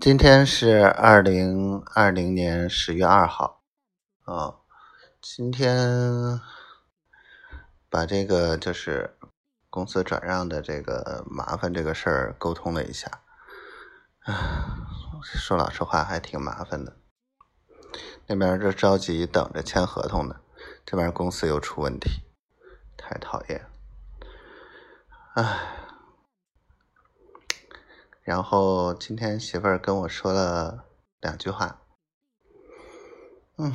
今天是二零二零年十月二号，啊，今天把这个就是公司转让的这个麻烦这个事儿沟通了一下，啊，说老实话还挺麻烦的，那边就着急等着签合同呢，这边公司又出问题，太讨厌，唉。然后今天媳妇儿跟我说了两句话，嗯，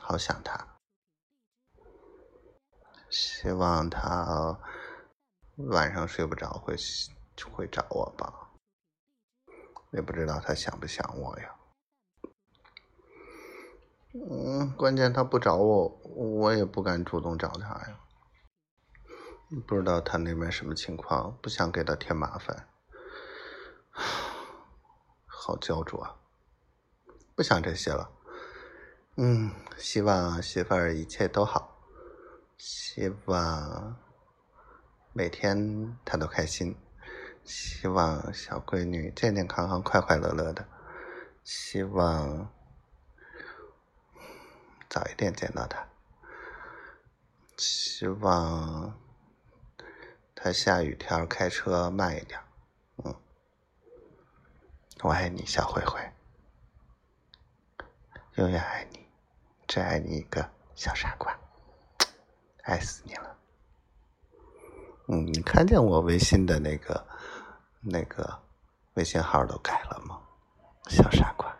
好想他，希望他晚上睡不着会会找我吧，也不知道他想不想我呀。嗯，关键他不找我，我也不敢主动找他呀。不知道他那边什么情况，不想给他添麻烦。好焦灼啊，不想这些了。嗯，希望媳妇儿一切都好，希望每天她都开心，希望小闺女健健康康、快快乐乐的，希望早一点见到她，希望她下雨天开车慢一点。嗯我爱你，小灰灰，永远爱你，只爱你一个，小傻瓜，爱死你了。嗯，你看见我微信的那个那个微信号都改了吗？小傻瓜。